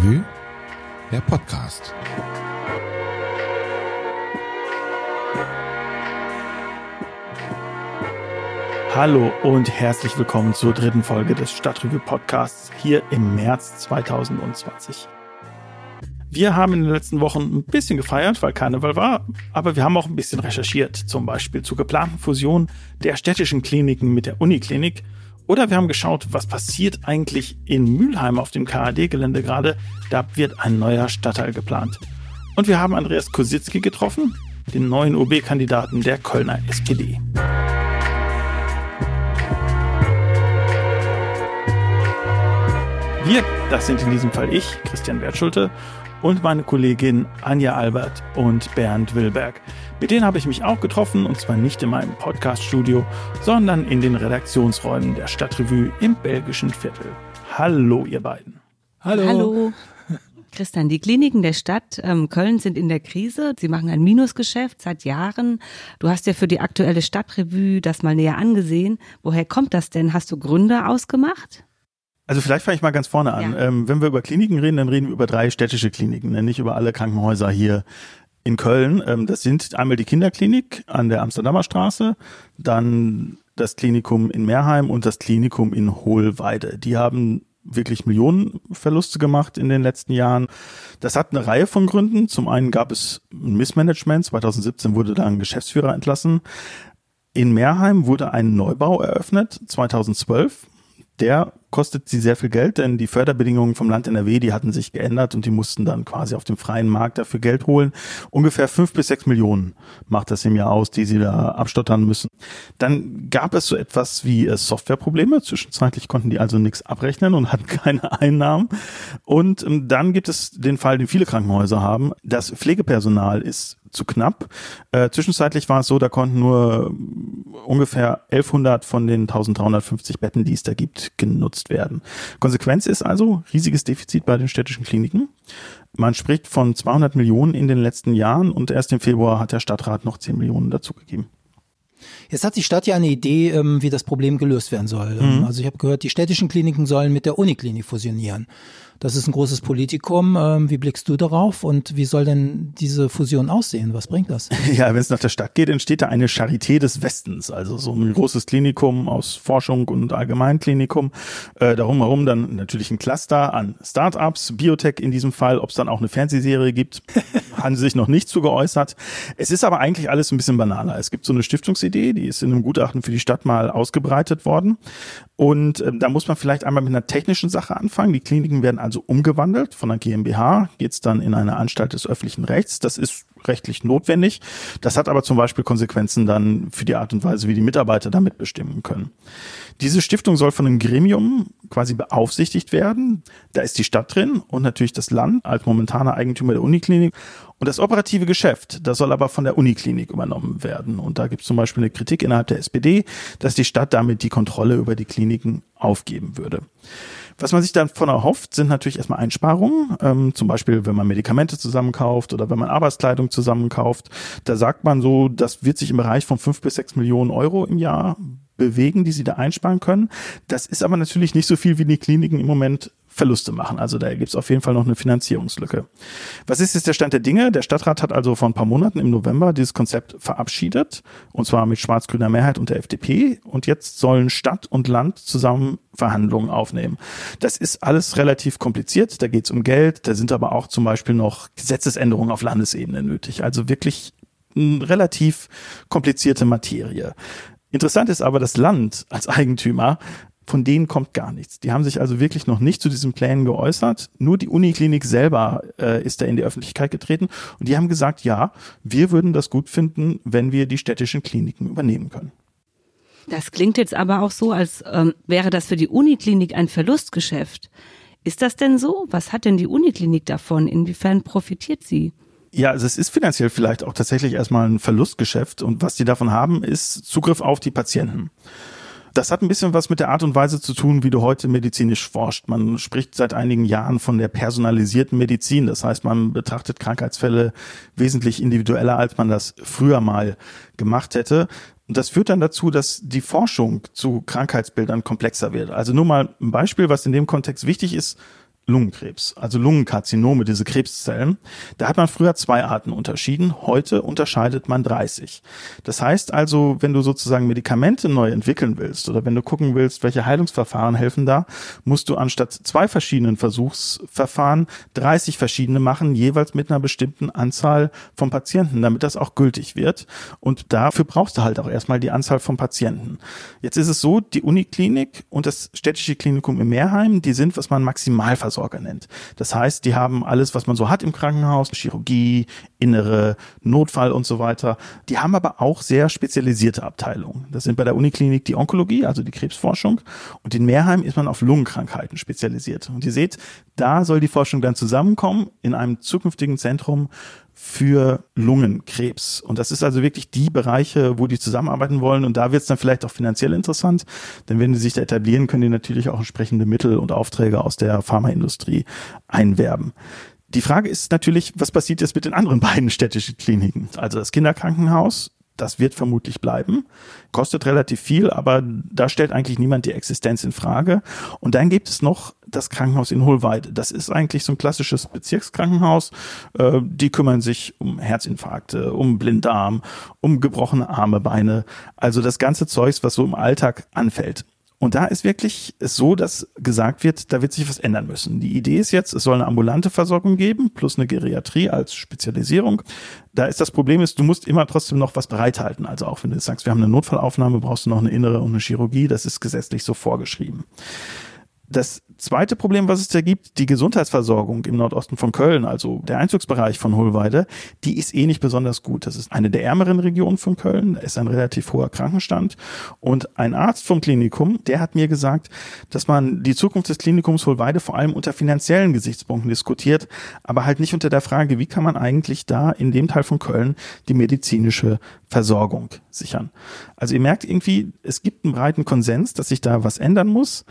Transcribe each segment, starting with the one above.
Stadtrevue, der Podcast. Hallo und herzlich willkommen zur dritten Folge des Stadtrevue Podcasts hier im März 2020. Wir haben in den letzten Wochen ein bisschen gefeiert, weil Karneval war, aber wir haben auch ein bisschen recherchiert, zum Beispiel zur geplanten Fusion der städtischen Kliniken mit der Uniklinik oder wir haben geschaut, was passiert eigentlich in Mülheim auf dem KAD-Gelände gerade. Da wird ein neuer Stadtteil geplant. Und wir haben Andreas Kositzki getroffen, den neuen OB-Kandidaten der Kölner SPD. Wir, das sind in diesem Fall ich, Christian Wertschulte, und meine Kollegin Anja Albert und Bernd Wilberg. Mit denen habe ich mich auch getroffen und zwar nicht in meinem Podcaststudio, sondern in den Redaktionsräumen der Stadtrevue im belgischen Viertel. Hallo, ihr beiden. Hallo. Hallo. Christian, die Kliniken der Stadt ähm, Köln sind in der Krise. Sie machen ein Minusgeschäft seit Jahren. Du hast ja für die aktuelle Stadtrevue das mal näher angesehen. Woher kommt das denn? Hast du Gründe ausgemacht? Also vielleicht fange ich mal ganz vorne an. Ja. Ähm, wenn wir über Kliniken reden, dann reden wir über drei städtische Kliniken, ne? nicht über alle Krankenhäuser hier in Köln. Ähm, das sind einmal die Kinderklinik an der Amsterdamer Straße, dann das Klinikum in Meerheim und das Klinikum in Hohlweide. Die haben wirklich Millionenverluste gemacht in den letzten Jahren. Das hat eine Reihe von Gründen. Zum einen gab es ein Missmanagement. 2017 wurde da ein Geschäftsführer entlassen. In Meerheim wurde ein Neubau eröffnet, 2012 der kostet sie sehr viel Geld, denn die Förderbedingungen vom Land NRW, die hatten sich geändert und die mussten dann quasi auf dem freien Markt dafür Geld holen. Ungefähr fünf bis sechs Millionen macht das im Jahr aus, die sie da abstottern müssen. Dann gab es so etwas wie äh, Softwareprobleme. Zwischenzeitlich konnten die also nichts abrechnen und hatten keine Einnahmen. Und ähm, dann gibt es den Fall, den viele Krankenhäuser haben. Das Pflegepersonal ist zu knapp. Äh, zwischenzeitlich war es so, da konnten nur ungefähr 1100 von den 1350 Betten, die es da gibt, genutzt werden. Konsequenz ist also riesiges Defizit bei den städtischen Kliniken. Man spricht von 200 Millionen in den letzten Jahren und erst im Februar hat der Stadtrat noch 10 Millionen dazugegeben. Jetzt hat die Stadt ja eine Idee, ähm, wie das Problem gelöst werden soll. Mhm. Also ich habe gehört, die städtischen Kliniken sollen mit der Uniklinik fusionieren. Das ist ein großes Politikum. Ähm, wie blickst du darauf und wie soll denn diese Fusion aussehen? Was bringt das? Ja, wenn es nach der Stadt geht, entsteht da eine Charité des Westens, also so ein großes Klinikum aus Forschung und Allgemeinklinikum. Äh, darum herum dann natürlich ein Cluster an Startups, Biotech in diesem Fall. Ob es dann auch eine Fernsehserie gibt, haben sie sich noch nicht zu geäußert. Es ist aber eigentlich alles ein bisschen banaler. Es gibt so eine Stiftungsidee, die ist in einem Gutachten für die Stadt mal ausgebreitet worden. Und äh, da muss man vielleicht einmal mit einer technischen Sache anfangen. Die Kliniken werden also umgewandelt. Von der GmbH geht's dann in eine Anstalt des öffentlichen Rechts. Das ist rechtlich notwendig. Das hat aber zum Beispiel Konsequenzen dann für die Art und Weise, wie die Mitarbeiter damit bestimmen können. Diese Stiftung soll von einem Gremium quasi beaufsichtigt werden. Da ist die Stadt drin und natürlich das Land als momentaner Eigentümer der Uniklinik. Und das operative Geschäft, das soll aber von der Uniklinik übernommen werden. Und da gibt es zum Beispiel eine Kritik innerhalb der SPD, dass die Stadt damit die Kontrolle über die Kliniken aufgeben würde. Was man sich davon erhofft, sind natürlich erstmal Einsparungen. Ähm, zum Beispiel, wenn man Medikamente zusammenkauft oder wenn man Arbeitskleidung zusammenkauft. Da sagt man so, das wird sich im Bereich von fünf bis sechs Millionen Euro im Jahr bewegen, die sie da einsparen können. Das ist aber natürlich nicht so viel, wie die Kliniken im Moment Verluste machen. Also da gibt es auf jeden Fall noch eine Finanzierungslücke. Was ist jetzt der Stand der Dinge? Der Stadtrat hat also vor ein paar Monaten im November dieses Konzept verabschiedet, und zwar mit schwarz-grüner Mehrheit und der FDP. Und jetzt sollen Stadt und Land zusammen Verhandlungen aufnehmen. Das ist alles relativ kompliziert. Da geht es um Geld, da sind aber auch zum Beispiel noch Gesetzesänderungen auf Landesebene nötig. Also wirklich relativ komplizierte Materie. Interessant ist aber, das Land als Eigentümer von denen kommt gar nichts. Die haben sich also wirklich noch nicht zu diesen Plänen geäußert. Nur die Uniklinik selber äh, ist da in die Öffentlichkeit getreten und die haben gesagt, ja, wir würden das gut finden, wenn wir die städtischen Kliniken übernehmen können. Das klingt jetzt aber auch so, als ähm, wäre das für die Uniklinik ein Verlustgeschäft. Ist das denn so? Was hat denn die Uniklinik davon? Inwiefern profitiert sie? Ja, also es ist finanziell vielleicht auch tatsächlich erstmal ein Verlustgeschäft und was die davon haben, ist Zugriff auf die Patienten. Das hat ein bisschen was mit der Art und Weise zu tun, wie du heute medizinisch forscht. Man spricht seit einigen Jahren von der personalisierten Medizin. Das heißt, man betrachtet Krankheitsfälle wesentlich individueller, als man das früher mal gemacht hätte. Und das führt dann dazu, dass die Forschung zu Krankheitsbildern komplexer wird. Also nur mal ein Beispiel, was in dem Kontext wichtig ist. Lungenkrebs, also Lungenkarzinome, diese Krebszellen. Da hat man früher zwei Arten unterschieden, heute unterscheidet man 30. Das heißt also, wenn du sozusagen Medikamente neu entwickeln willst oder wenn du gucken willst, welche Heilungsverfahren helfen da, musst du anstatt zwei verschiedenen Versuchsverfahren 30 verschiedene machen, jeweils mit einer bestimmten Anzahl von Patienten, damit das auch gültig wird. Und dafür brauchst du halt auch erstmal die Anzahl von Patienten. Jetzt ist es so, die Uniklinik und das städtische Klinikum im Meerheim, die sind, was man Maximalversorger nennt. Das heißt, die haben alles, was man so hat im Krankenhaus, Chirurgie, Innere, Notfall und so weiter. Die haben aber auch sehr spezialisierte Abteilungen. Das sind bei der Uniklinik die Onkologie, also die Krebsforschung. Und in Meerheim ist man auf Lungenkrankheiten spezialisiert. Und ihr seht, da soll die Forschung dann zusammenkommen in einem zukünftigen Zentrum für Lungenkrebs. Und das ist also wirklich die Bereiche, wo die zusammenarbeiten wollen. Und da wird es dann vielleicht auch finanziell interessant, denn wenn die sich da etablieren, können die natürlich auch entsprechende Mittel und Aufträge aus der Pharmaindustrie einwerben. Die Frage ist natürlich, was passiert jetzt mit den anderen beiden städtischen Kliniken? Also das Kinderkrankenhaus das wird vermutlich bleiben. Kostet relativ viel, aber da stellt eigentlich niemand die Existenz in Frage. Und dann gibt es noch das Krankenhaus in Hohlweide. Das ist eigentlich so ein klassisches Bezirkskrankenhaus. Äh, die kümmern sich um Herzinfarkte, um Blinddarm, um gebrochene Arme, Beine. Also das ganze Zeugs, was so im Alltag anfällt. Und da ist wirklich so, dass gesagt wird, da wird sich was ändern müssen. Die Idee ist jetzt, es soll eine ambulante Versorgung geben, plus eine Geriatrie als Spezialisierung. Da ist das Problem ist, du musst immer trotzdem noch was bereithalten. Also auch wenn du sagst, wir haben eine Notfallaufnahme, brauchst du noch eine innere und eine Chirurgie. Das ist gesetzlich so vorgeschrieben. Das zweite Problem, was es da gibt, die Gesundheitsversorgung im Nordosten von Köln, also der Einzugsbereich von Hohlweide, die ist eh nicht besonders gut. Das ist eine der ärmeren Regionen von Köln, da ist ein relativ hoher Krankenstand. Und ein Arzt vom Klinikum, der hat mir gesagt, dass man die Zukunft des Klinikums Hohlweide vor allem unter finanziellen Gesichtspunkten diskutiert, aber halt nicht unter der Frage, wie kann man eigentlich da in dem Teil von Köln die medizinische Versorgung sichern. Also ihr merkt irgendwie, es gibt einen breiten Konsens, dass sich da was ändern muss.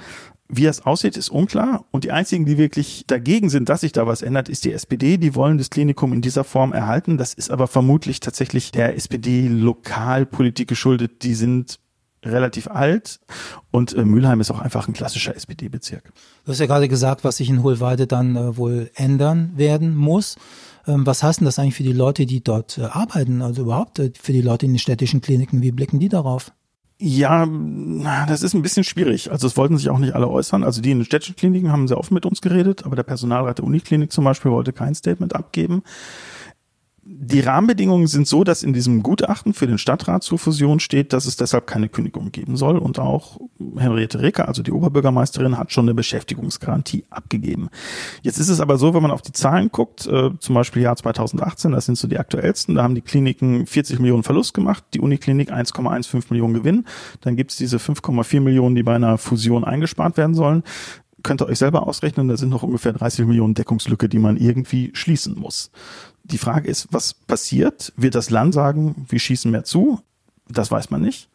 Wie das aussieht, ist unklar. Und die einzigen, die wirklich dagegen sind, dass sich da was ändert, ist die SPD. Die wollen das Klinikum in dieser Form erhalten. Das ist aber vermutlich tatsächlich der SPD-Lokalpolitik geschuldet. Die sind relativ alt und äh, Mülheim ist auch einfach ein klassischer SPD-Bezirk. Du hast ja gerade gesagt, was sich in Hohlweide dann äh, wohl ändern werden muss. Ähm, was heißt denn das eigentlich für die Leute, die dort äh, arbeiten, also überhaupt äh, für die Leute in den städtischen Kliniken? Wie blicken die darauf? Ja, das ist ein bisschen schwierig. Also es wollten sich auch nicht alle äußern. Also die in den städtischen Kliniken haben sehr offen mit uns geredet, aber der Personalrat der Uniklinik zum Beispiel wollte kein Statement abgeben die Rahmenbedingungen sind so, dass in diesem Gutachten für den Stadtrat zur Fusion steht, dass es deshalb keine Kündigung geben soll. Und auch Henriette Reker, also die Oberbürgermeisterin, hat schon eine Beschäftigungsgarantie abgegeben. Jetzt ist es aber so, wenn man auf die Zahlen guckt, äh, zum Beispiel Jahr 2018, das sind so die aktuellsten, da haben die Kliniken 40 Millionen Verlust gemacht, die Uniklinik 1,15 Millionen Gewinn. Dann gibt es diese 5,4 Millionen, die bei einer Fusion eingespart werden sollen könnt ihr euch selber ausrechnen, da sind noch ungefähr 30 Millionen Deckungslücke, die man irgendwie schließen muss. Die Frage ist, was passiert? Wird das Land sagen, wir schießen mehr zu? Das weiß man nicht.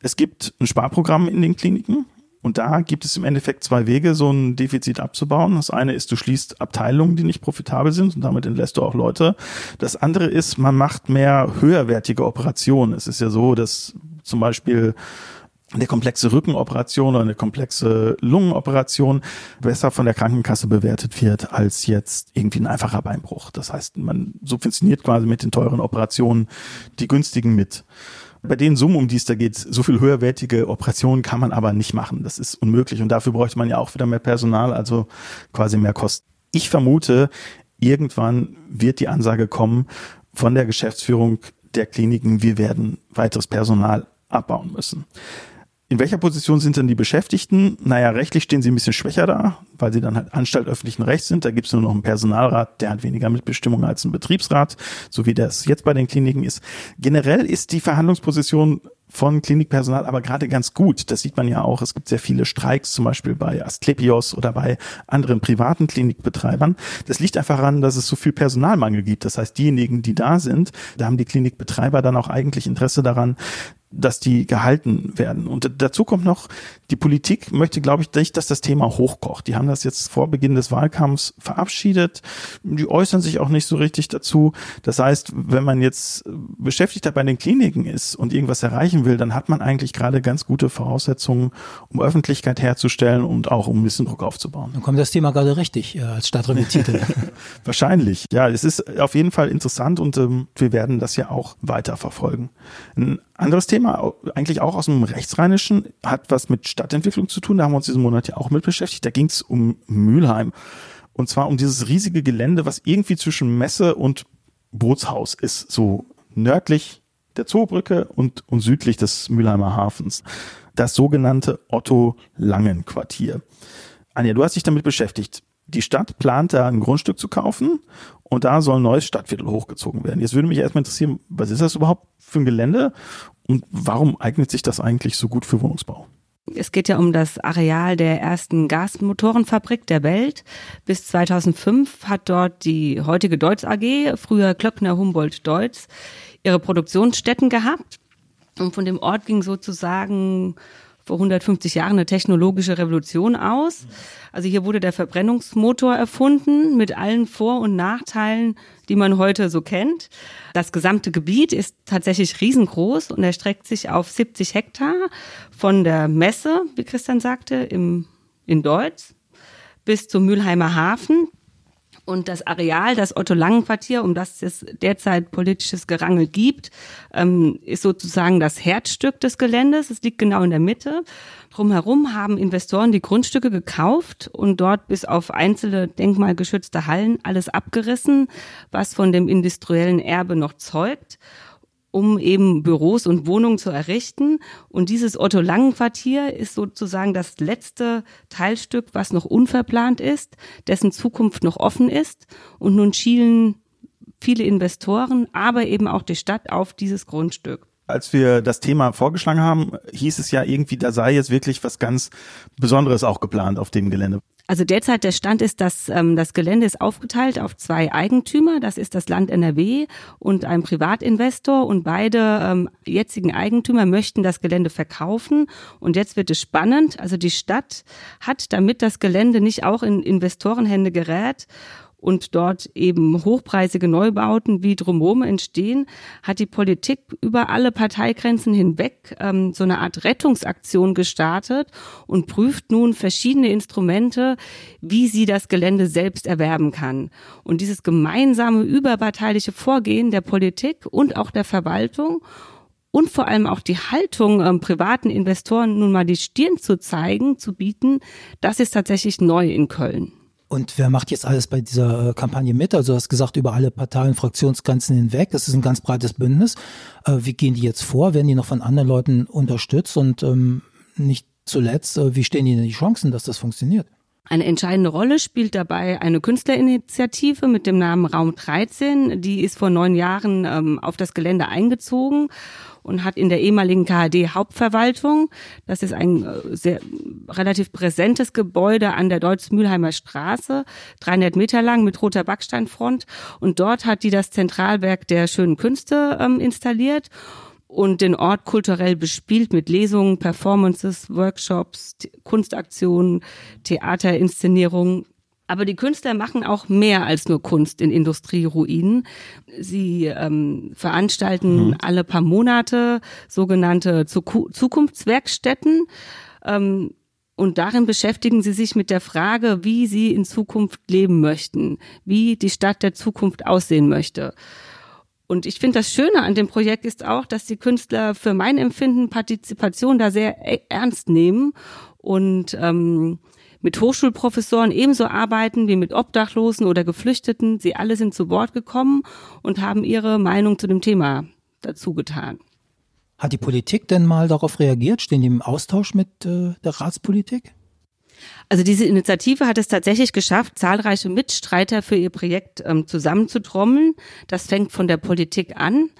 Es gibt ein Sparprogramm in den Kliniken. Und da gibt es im Endeffekt zwei Wege, so ein Defizit abzubauen. Das eine ist, du schließt Abteilungen, die nicht profitabel sind und damit entlässt du auch Leute. Das andere ist, man macht mehr höherwertige Operationen. Es ist ja so, dass zum Beispiel eine komplexe Rückenoperation oder eine komplexe Lungenoperation besser von der Krankenkasse bewertet wird als jetzt irgendwie ein einfacher Beinbruch. Das heißt, man subventioniert quasi mit den teuren Operationen die günstigen mit. Bei den Summen, um die es da geht, so viel höherwertige Operationen kann man aber nicht machen. Das ist unmöglich und dafür bräuchte man ja auch wieder mehr Personal, also quasi mehr Kosten. Ich vermute, irgendwann wird die Ansage kommen von der Geschäftsführung der Kliniken, wir werden weiteres Personal abbauen müssen. In welcher Position sind denn die Beschäftigten? Naja, rechtlich stehen sie ein bisschen schwächer da, weil sie dann halt Anstalt öffentlichen Rechts sind. Da gibt es nur noch einen Personalrat, der hat weniger Mitbestimmung als ein Betriebsrat, so wie das jetzt bei den Kliniken ist. Generell ist die Verhandlungsposition von Klinikpersonal aber gerade ganz gut. Das sieht man ja auch. Es gibt sehr viele Streiks, zum Beispiel bei Asklepios oder bei anderen privaten Klinikbetreibern. Das liegt einfach daran, dass es so viel Personalmangel gibt. Das heißt, diejenigen, die da sind, da haben die Klinikbetreiber dann auch eigentlich Interesse daran, dass die gehalten werden. Und dazu kommt noch, die Politik möchte, glaube ich, nicht, dass das Thema hochkocht. Die haben das jetzt vor Beginn des Wahlkampfs verabschiedet. Die äußern sich auch nicht so richtig dazu. Das heißt, wenn man jetzt Beschäftigter bei den Kliniken ist und irgendwas erreichen will, dann hat man eigentlich gerade ganz gute Voraussetzungen, um Öffentlichkeit herzustellen und auch um ein bisschen Druck aufzubauen. Dann kommt das Thema gerade richtig äh, als Stadtrevier-Titel. Wahrscheinlich. Ja, es ist auf jeden Fall interessant und ähm, wir werden das ja auch weiter verfolgen. Ein anderes Thema, eigentlich auch aus dem Rechtsrheinischen, hat was mit Stadtentwicklung zu tun. Da haben wir uns diesen Monat ja auch mit beschäftigt. Da ging es um Mülheim. Und zwar um dieses riesige Gelände, was irgendwie zwischen Messe und Bootshaus ist. So nördlich der Zoobrücke und, und südlich des Mülheimer Hafens. Das sogenannte Otto-Langen-Quartier. Anja, du hast dich damit beschäftigt. Die Stadt plant da ein Grundstück zu kaufen und da soll ein neues Stadtviertel hochgezogen werden. Jetzt würde mich erstmal interessieren, was ist das überhaupt für ein Gelände und warum eignet sich das eigentlich so gut für Wohnungsbau? Es geht ja um das Areal der ersten Gasmotorenfabrik der Welt. Bis 2005 hat dort die heutige Deutz AG, früher Klöckner Humboldt Deutz, ihre Produktionsstätten gehabt. Und von dem Ort ging sozusagen vor 150 Jahren eine technologische Revolution aus. Also hier wurde der Verbrennungsmotor erfunden mit allen Vor- und Nachteilen, die man heute so kennt. Das gesamte Gebiet ist tatsächlich riesengroß und erstreckt sich auf 70 Hektar von der Messe, wie Christian sagte, im, in Deutz bis zum Mülheimer Hafen. Und das Areal, das Otto-Langen-Quartier, um das es derzeit politisches Gerangel gibt, ähm, ist sozusagen das Herzstück des Geländes. Es liegt genau in der Mitte. Drumherum haben Investoren die Grundstücke gekauft und dort bis auf einzelne denkmalgeschützte Hallen alles abgerissen, was von dem industriellen Erbe noch zeugt um eben Büros und Wohnungen zu errichten. Und dieses Otto-Langen-Quartier ist sozusagen das letzte Teilstück, was noch unverplant ist, dessen Zukunft noch offen ist. Und nun schielen viele Investoren, aber eben auch die Stadt auf dieses Grundstück als wir das Thema vorgeschlagen haben, hieß es ja irgendwie, da sei jetzt wirklich was ganz Besonderes auch geplant auf dem Gelände. Also derzeit der Stand ist, dass ähm, das Gelände ist aufgeteilt auf zwei Eigentümer. Das ist das Land NRW und ein Privatinvestor. Und beide ähm, jetzigen Eigentümer möchten das Gelände verkaufen. Und jetzt wird es spannend. Also die Stadt hat, damit das Gelände nicht auch in Investorenhände gerät und dort eben hochpreisige Neubauten wie drumherum entstehen, hat die Politik über alle Parteigrenzen hinweg ähm, so eine Art Rettungsaktion gestartet und prüft nun verschiedene Instrumente, wie sie das Gelände selbst erwerben kann. Und dieses gemeinsame überparteiliche Vorgehen der Politik und auch der Verwaltung und vor allem auch die Haltung ähm, privaten Investoren nun mal die Stirn zu zeigen, zu bieten, das ist tatsächlich neu in Köln. Und wer macht jetzt alles bei dieser äh, Kampagne mit? Also du hast gesagt, über alle Parteien, Fraktionsgrenzen hinweg. Das ist ein ganz breites Bündnis. Äh, wie gehen die jetzt vor? Werden die noch von anderen Leuten unterstützt? Und ähm, nicht zuletzt, äh, wie stehen ihnen die Chancen, dass das funktioniert? Eine entscheidende Rolle spielt dabei eine Künstlerinitiative mit dem Namen Raum 13. Die ist vor neun Jahren ähm, auf das Gelände eingezogen und hat in der ehemaligen KHD Hauptverwaltung, das ist ein äh, sehr relativ präsentes Gebäude an der Deutz-Mülheimer Straße, 300 Meter lang mit roter Backsteinfront. Und dort hat die das Zentralwerk der schönen Künste ähm, installiert und den Ort kulturell bespielt mit Lesungen, Performances, Workshops, Kunstaktionen, Theaterinszenierungen. Aber die Künstler machen auch mehr als nur Kunst in Industrieruinen. Sie ähm, veranstalten mhm. alle paar Monate sogenannte Zukunftswerkstätten. Ähm, und darin beschäftigen sie sich mit der Frage, wie sie in Zukunft leben möchten, wie die Stadt der Zukunft aussehen möchte. Und ich finde, das Schöne an dem Projekt ist auch, dass die Künstler für mein Empfinden Partizipation da sehr e-, ernst nehmen und ähm, mit Hochschulprofessoren ebenso arbeiten wie mit Obdachlosen oder Geflüchteten. Sie alle sind zu Wort gekommen und haben ihre Meinung zu dem Thema dazu getan. Hat die Politik denn mal darauf reagiert? Stehen die im Austausch mit äh, der Ratspolitik? Also diese Initiative hat es tatsächlich geschafft, zahlreiche Mitstreiter für ihr Projekt ähm, zusammenzutrommeln. Das fängt von der Politik an.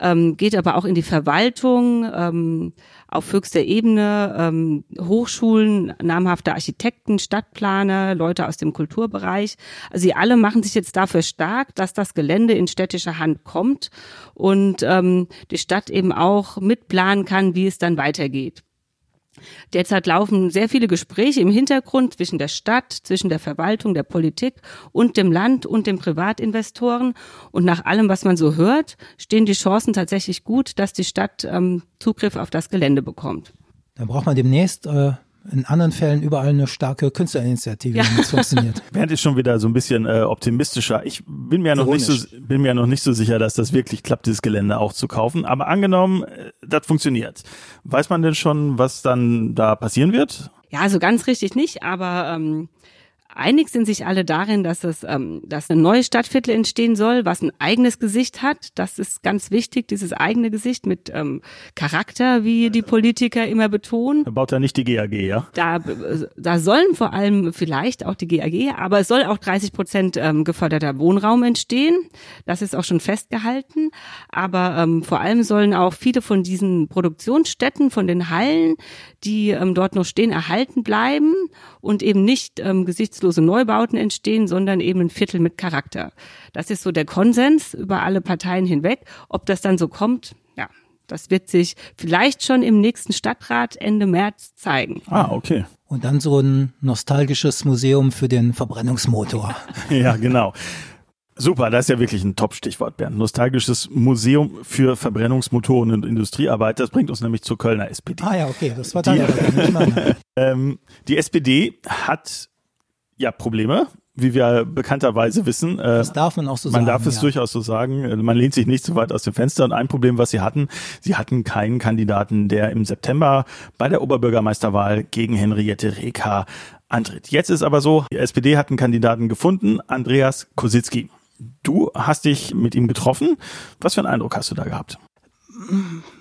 ähm, geht aber auch in die Verwaltung, ähm, auf höchster Ebene, ähm, Hochschulen, namhafte Architekten, Stadtplaner, Leute aus dem Kulturbereich. Also sie alle machen sich jetzt dafür stark, dass das Gelände in städtischer Hand kommt und ähm, die Stadt eben auch mitplanen kann, wie es dann weitergeht. Derzeit laufen sehr viele Gespräche im Hintergrund zwischen der Stadt, zwischen der Verwaltung, der Politik und dem Land und den Privatinvestoren. Und nach allem, was man so hört, stehen die Chancen tatsächlich gut, dass die Stadt ähm, Zugriff auf das Gelände bekommt. Dann braucht man demnächst äh, in anderen Fällen überall eine starke Künstlerinitiative, ja. wenn es funktioniert. Bernd ist schon wieder so ein bisschen äh, optimistischer. Ich bin mir ja noch nicht so bin mir ja noch nicht so sicher, dass das wirklich klappt, dieses Gelände auch zu kaufen. Aber angenommen, äh, das funktioniert. Weiß man denn schon, was dann da passieren wird? Ja, also ganz richtig nicht, aber ähm, Einig sind sich alle darin, dass es, ähm, dass ein neues Stadtviertel entstehen soll, was ein eigenes Gesicht hat. Das ist ganz wichtig, dieses eigene Gesicht mit ähm, Charakter, wie die Politiker immer betonen. Da baut er nicht die GAG, ja? Da, da sollen vor allem vielleicht auch die GAG, aber es soll auch 30 Prozent ähm, geförderter Wohnraum entstehen. Das ist auch schon festgehalten. Aber ähm, vor allem sollen auch viele von diesen Produktionsstätten, von den Hallen, die ähm, dort noch stehen, erhalten bleiben und eben nicht ähm, gesichtslose Neubauten entstehen, sondern eben ein Viertel mit Charakter. Das ist so der Konsens über alle Parteien hinweg. Ob das dann so kommt, ja, das wird sich vielleicht schon im nächsten Stadtrat Ende März zeigen. Ah, okay. Und dann so ein nostalgisches Museum für den Verbrennungsmotor. ja, genau. Super, das ist ja wirklich ein Top-Stichwort, Bernd. Nostalgisches Museum für Verbrennungsmotoren und Industriearbeit. Das bringt uns nämlich zur Kölner SPD. Ah ja, okay, das war dann die, ähm, die SPD hat ja Probleme, wie wir bekannterweise wissen. Äh, das darf man auch so man sagen. Man darf es ja. durchaus so sagen. Man lehnt sich nicht so weit aus dem Fenster. Und ein Problem, was sie hatten, sie hatten keinen Kandidaten, der im September bei der Oberbürgermeisterwahl gegen Henriette Reker antritt. Jetzt ist aber so, die SPD hat einen Kandidaten gefunden, Andreas Kositzky. Du hast dich mit ihm getroffen. Was für einen Eindruck hast du da gehabt?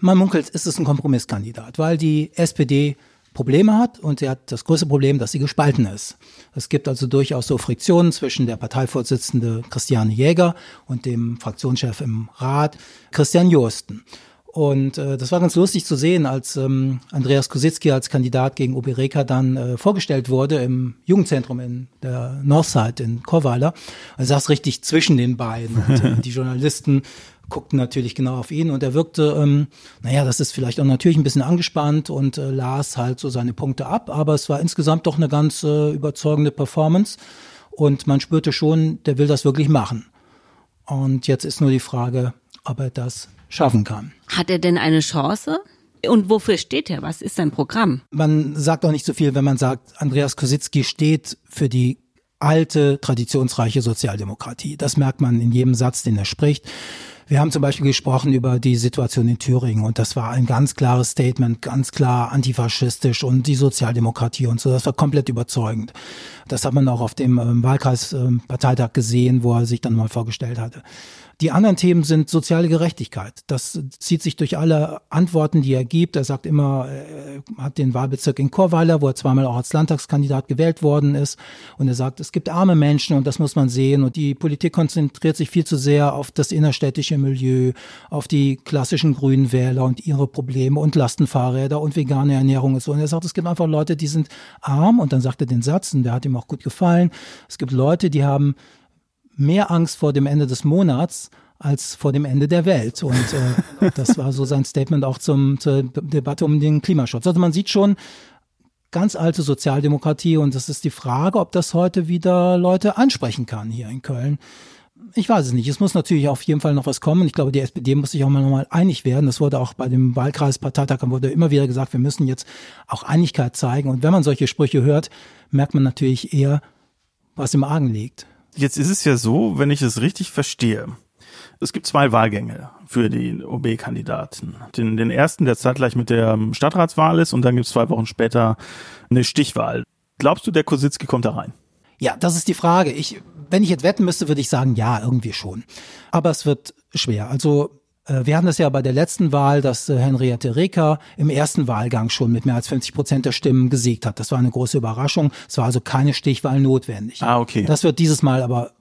Man munkelt, ist es ein Kompromisskandidat, weil die SPD Probleme hat und sie hat das größte Problem, dass sie gespalten ist. Es gibt also durchaus so Friktionen zwischen der Parteivorsitzende Christiane Jäger und dem Fraktionschef im Rat Christian Josten. Und äh, das war ganz lustig zu sehen, als ähm, Andreas Kositzki als Kandidat gegen Obereka dann äh, vorgestellt wurde im Jugendzentrum in der Northside in Korweiler. Er saß richtig zwischen den beiden. Und, äh, die Journalisten guckten natürlich genau auf ihn und er wirkte, ähm, naja, das ist vielleicht auch natürlich ein bisschen angespannt und äh, las halt so seine Punkte ab, aber es war insgesamt doch eine ganz äh, überzeugende Performance und man spürte schon, der will das wirklich machen. Und jetzt ist nur die Frage, ob er das schaffen kann. Hat er denn eine Chance? Und wofür steht er? Was ist sein Programm? Man sagt auch nicht so viel, wenn man sagt, Andreas Kositzky steht für die alte, traditionsreiche Sozialdemokratie. Das merkt man in jedem Satz, den er spricht. Wir haben zum Beispiel gesprochen über die Situation in Thüringen und das war ein ganz klares Statement, ganz klar antifaschistisch und die Sozialdemokratie und so. Das war komplett überzeugend. Das hat man auch auf dem ähm, Wahlkreisparteitag ähm, gesehen, wo er sich dann mal vorgestellt hatte. Die anderen Themen sind soziale Gerechtigkeit. Das zieht sich durch alle Antworten, die er gibt. Er sagt immer, er hat den Wahlbezirk in Chorweiler, wo er zweimal auch als Landtagskandidat gewählt worden ist. Und er sagt, es gibt arme Menschen und das muss man sehen. Und die Politik konzentriert sich viel zu sehr auf das innerstädtische Milieu, auf die klassischen grünen Wähler und ihre Probleme und Lastenfahrräder und vegane Ernährung und so. Und er sagt, es gibt einfach Leute, die sind arm. Und dann sagt er den Satz, und der hat ihm auch gut gefallen. Es gibt Leute, die haben mehr Angst vor dem Ende des Monats als vor dem Ende der Welt. Und äh, das war so sein Statement auch zum, zur Debatte um den Klimaschutz. Also man sieht schon, ganz alte Sozialdemokratie und es ist die Frage, ob das heute wieder Leute ansprechen kann hier in Köln. Ich weiß es nicht. Es muss natürlich auf jeden Fall noch was kommen. Ich glaube, die SPD muss sich auch mal nochmal einig werden. Das wurde auch bei dem Wahlkreisparteitag wurde immer wieder gesagt, wir müssen jetzt auch Einigkeit zeigen. Und wenn man solche Sprüche hört, merkt man natürlich eher, was im Argen liegt. Jetzt ist es ja so, wenn ich es richtig verstehe. Es gibt zwei Wahlgänge für die OB-Kandidaten. Den, den ersten, der zeitgleich mit der Stadtratswahl ist, und dann gibt es zwei Wochen später eine Stichwahl. Glaubst du, der Kositzki kommt da rein? Ja, das ist die Frage. Ich, wenn ich jetzt wetten müsste, würde ich sagen, ja, irgendwie schon. Aber es wird schwer. Also wir hatten das ja bei der letzten Wahl, dass äh, Henriette Reker im ersten Wahlgang schon mit mehr als 50 Prozent der Stimmen gesiegt hat. Das war eine große Überraschung. Es war also keine Stichwahl notwendig. Ah, okay. Das wird dieses Mal aber,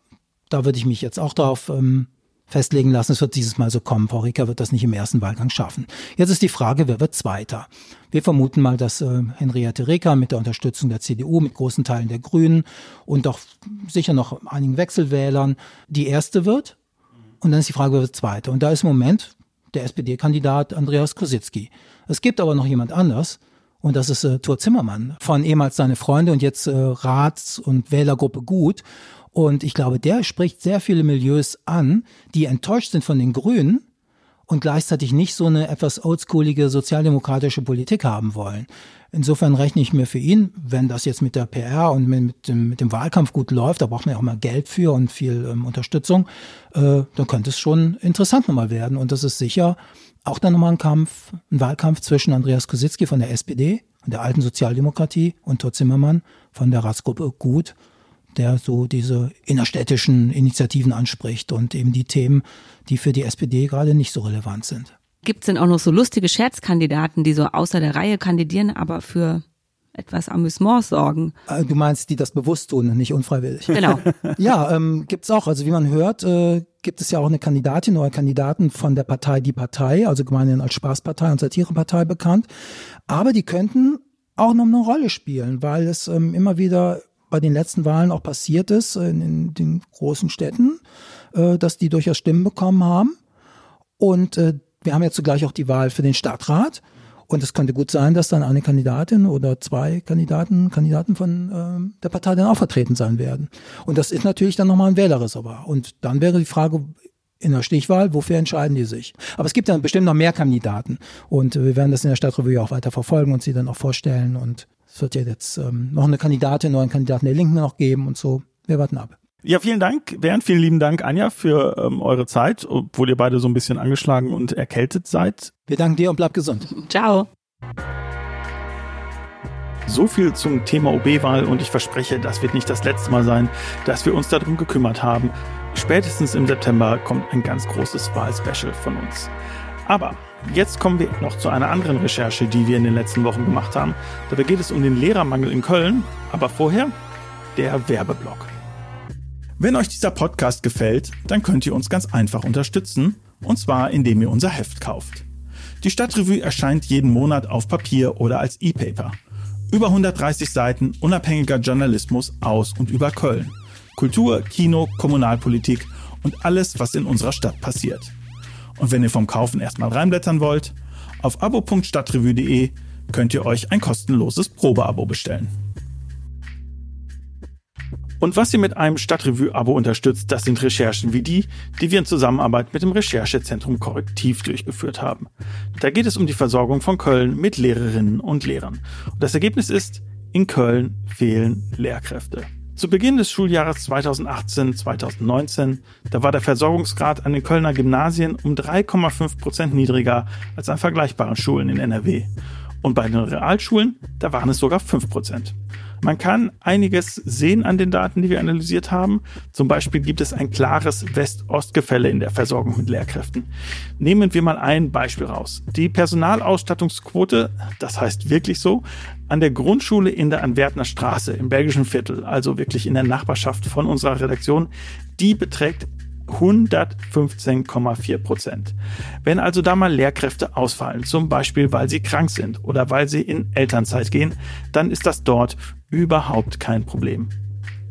da würde ich mich jetzt auch darauf ähm, festlegen lassen. Es wird dieses Mal so kommen. Frau Ricker wird das nicht im ersten Wahlgang schaffen. Jetzt ist die Frage, wer wird Zweiter? Wir vermuten mal, dass äh, Henriette Reker mit der Unterstützung der CDU, mit großen Teilen der Grünen und auch sicher noch einigen Wechselwählern die erste wird. Und dann ist die Frage, wer wird Zweiter? Und da ist im Moment der SPD-Kandidat Andreas Krositzky. Es gibt aber noch jemand anders. Und das ist äh, Thor Zimmermann von ehemals seine Freunde und jetzt äh, Rats- und Wählergruppe Gut. Und ich glaube, der spricht sehr viele Milieus an, die enttäuscht sind von den Grünen und gleichzeitig nicht so eine etwas oldschoolige sozialdemokratische Politik haben wollen. Insofern rechne ich mir für ihn, wenn das jetzt mit der PR und mit, dem, mit dem Wahlkampf gut läuft, da braucht man ja auch mal Geld für und viel ähm, Unterstützung, äh, dann könnte es schon interessant nochmal werden. Und das ist sicher auch dann nochmal ein Kampf, ein Wahlkampf zwischen Andreas Kositzki von der SPD und der alten Sozialdemokratie und Thor Zimmermann von der Ratsgruppe Gut der so diese innerstädtischen Initiativen anspricht und eben die Themen, die für die SPD gerade nicht so relevant sind. Gibt es denn auch noch so lustige Scherzkandidaten, die so außer der Reihe kandidieren, aber für etwas Amüsement sorgen. Äh, du meinst, die das bewusst tun nicht unfreiwillig. Genau. ja, ähm, gibt auch. Also wie man hört, äh, gibt es ja auch eine Kandidatin oder Kandidaten von der Partei Die Partei, also gemeinhin als Spaßpartei und Satirepartei bekannt. Aber die könnten auch noch eine Rolle spielen, weil es ähm, immer wieder bei den letzten Wahlen auch passiert ist in, in den großen Städten, äh, dass die durchaus Stimmen bekommen haben. Und äh, wir haben ja zugleich auch die Wahl für den Stadtrat. Und es könnte gut sein, dass dann eine Kandidatin oder zwei Kandidaten, Kandidaten von äh, der Partei dann auch vertreten sein werden. Und das ist natürlich dann nochmal ein Wählerreservoir. Und dann wäre die Frage in der Stichwahl, wofür entscheiden die sich? Aber es gibt dann bestimmt noch mehr Kandidaten. Und wir werden das in der Stadtrevue auch weiter verfolgen und sie dann auch vorstellen. Und es wird ja jetzt ähm, noch eine Kandidatin, einen Kandidaten der Linken noch geben und so. Wir warten ab. Ja, vielen Dank, Bernd. Vielen lieben Dank, Anja, für ähm, eure Zeit, obwohl ihr beide so ein bisschen angeschlagen und erkältet seid. Wir danken dir und bleib gesund. Ciao. So viel zum Thema OB-Wahl und ich verspreche, das wird nicht das letzte Mal sein, dass wir uns darum gekümmert haben. Spätestens im September kommt ein ganz großes Wahlspecial von uns. Aber Jetzt kommen wir noch zu einer anderen Recherche, die wir in den letzten Wochen gemacht haben. Dabei geht es um den Lehrermangel in Köln, aber vorher der Werbeblock. Wenn euch dieser Podcast gefällt, dann könnt ihr uns ganz einfach unterstützen, und zwar indem ihr unser Heft kauft. Die Stadtrevue erscheint jeden Monat auf Papier oder als E-Paper. Über 130 Seiten unabhängiger Journalismus aus und über Köln. Kultur, Kino, Kommunalpolitik und alles, was in unserer Stadt passiert. Und wenn ihr vom Kaufen erstmal reinblättern wollt, auf abo.stadtrevue.de könnt ihr euch ein kostenloses Probeabo bestellen. Und was ihr mit einem Stadtrevue-Abo unterstützt, das sind Recherchen wie die, die wir in Zusammenarbeit mit dem Recherchezentrum Korrektiv durchgeführt haben. Da geht es um die Versorgung von Köln mit Lehrerinnen und Lehrern. Und das Ergebnis ist, in Köln fehlen Lehrkräfte. Zu Beginn des Schuljahres 2018-2019, da war der Versorgungsgrad an den Kölner Gymnasien um 3,5 Prozent niedriger als an vergleichbaren Schulen in NRW. Und bei den Realschulen, da waren es sogar 5 Prozent. Man kann einiges sehen an den Daten, die wir analysiert haben. Zum Beispiel gibt es ein klares West-Ost-Gefälle in der Versorgung mit Lehrkräften. Nehmen wir mal ein Beispiel raus. Die Personalausstattungsquote, das heißt wirklich so, an der Grundschule in der Antwerpner Straße im belgischen Viertel, also wirklich in der Nachbarschaft von unserer Redaktion, die beträgt 115,4 Prozent. Wenn also da mal Lehrkräfte ausfallen, zum Beispiel weil sie krank sind oder weil sie in Elternzeit gehen, dann ist das dort überhaupt kein Problem.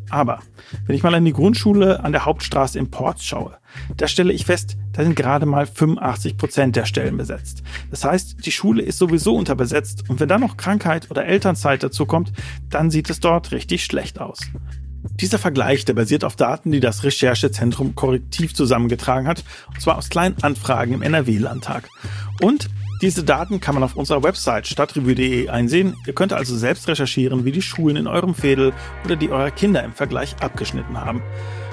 Aber wenn ich mal an die Grundschule an der Hauptstraße in Ports schaue, da stelle ich fest, da sind gerade mal 85 Prozent der Stellen besetzt. Das heißt, die Schule ist sowieso unterbesetzt und wenn dann noch Krankheit oder Elternzeit dazu kommt, dann sieht es dort richtig schlecht aus. Dieser Vergleich, der basiert auf Daten, die das Recherchezentrum korrektiv zusammengetragen hat, und zwar aus kleinen Anfragen im NRW-Landtag. Und diese Daten kann man auf unserer Website stadtrevue.de einsehen. Ihr könnt also selbst recherchieren, wie die Schulen in eurem Fädel oder die eurer Kinder im Vergleich abgeschnitten haben.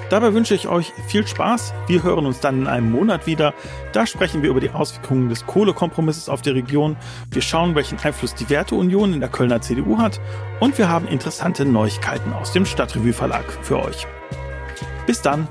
Dabei wünsche ich euch viel Spaß. Wir hören uns dann in einem Monat wieder. Da sprechen wir über die Auswirkungen des Kohlekompromisses auf die Region. Wir schauen, welchen Einfluss die Werteunion in der Kölner CDU hat. Und wir haben interessante Neuigkeiten aus dem Stadtrevue Verlag für euch. Bis dann.